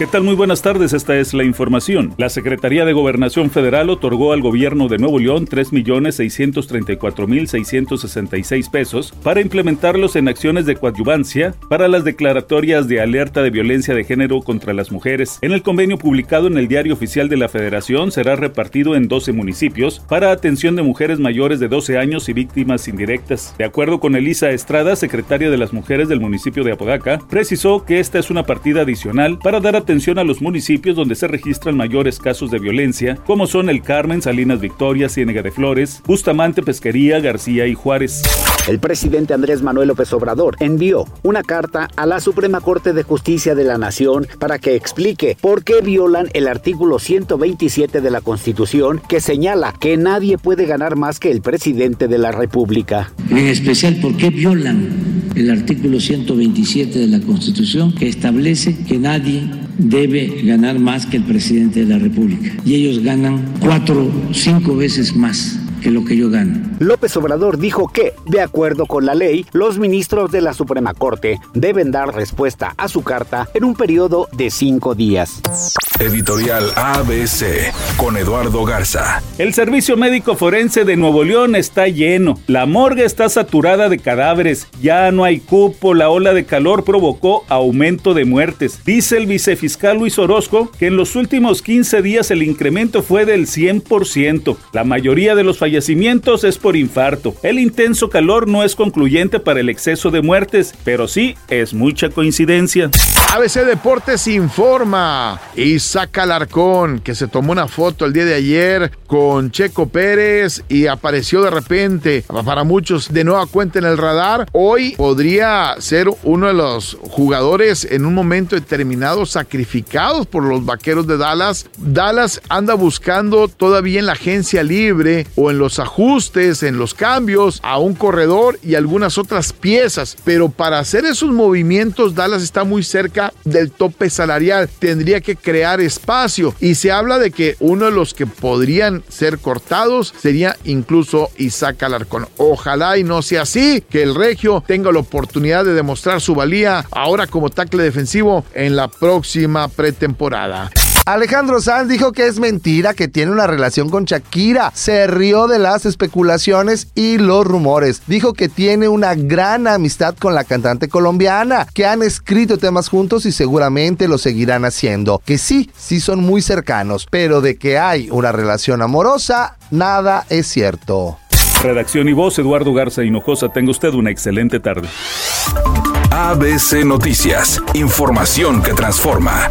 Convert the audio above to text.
¿Qué tal? Muy buenas tardes, esta es la información. La Secretaría de Gobernación Federal otorgó al gobierno de Nuevo León 3.634.666 pesos para implementarlos en acciones de coadyuvancia para las declaratorias de alerta de violencia de género contra las mujeres. En el convenio publicado en el Diario Oficial de la Federación será repartido en 12 municipios para atención de mujeres mayores de 12 años y víctimas indirectas. De acuerdo con Elisa Estrada, secretaria de las mujeres del municipio de Apodaca, precisó que esta es una partida adicional para dar atención atención a los municipios donde se registran mayores casos de violencia, como son el Carmen, Salinas Victoria, Ciénega de Flores, Bustamante, Pesquería, García y Juárez. El presidente Andrés Manuel López Obrador envió una carta a la Suprema Corte de Justicia de la Nación para que explique por qué violan el artículo 127 de la Constitución que señala que nadie puede ganar más que el presidente de la República. En especial, ¿por qué violan el artículo 127 de la Constitución que establece que nadie debe ganar más que el presidente de la República. Y ellos ganan cuatro, cinco veces más que lo que yo gano. López Obrador dijo que, de acuerdo con la ley, los ministros de la Suprema Corte deben dar respuesta a su carta en un periodo de cinco días. Editorial ABC con Eduardo Garza. El Servicio Médico Forense de Nuevo León está lleno. La morgue está saturada de cadáveres. Ya no hay cupo. La ola de calor provocó aumento de muertes. Dice el vicefiscal Luis Orozco que en los últimos 15 días el incremento fue del 100%. La mayoría de los fallecimientos es por infarto. El intenso calor no es concluyente para el exceso de muertes, pero sí es mucha coincidencia. ABC Deportes informa. Isaac Alarcón, que se tomó una foto el día de ayer con Checo Pérez y apareció de repente, para muchos, de nueva cuenta en el radar. Hoy podría ser uno de los jugadores en un momento determinado sacrificados por los vaqueros de Dallas. Dallas anda buscando todavía en la agencia libre o en los ajustes, en los cambios, a un corredor y algunas otras piezas. Pero para hacer esos movimientos, Dallas está muy cerca del tope salarial. Tendría que crear espacio y se habla de que uno de los que podrían ser cortados sería incluso Isaac Alarcón. Ojalá y no sea así, que el Regio tenga la oportunidad de demostrar su valía ahora como tackle defensivo en la próxima pretemporada. Alejandro Sanz dijo que es mentira que tiene una relación con Shakira. Se rió de las especulaciones y los rumores. Dijo que tiene una gran amistad con la cantante colombiana, que han escrito temas juntos y seguramente lo seguirán haciendo. Que sí, sí son muy cercanos, pero de que hay una relación amorosa, nada es cierto. Redacción y voz, Eduardo Garza Hinojosa. Tenga usted una excelente tarde. ABC Noticias, información que transforma.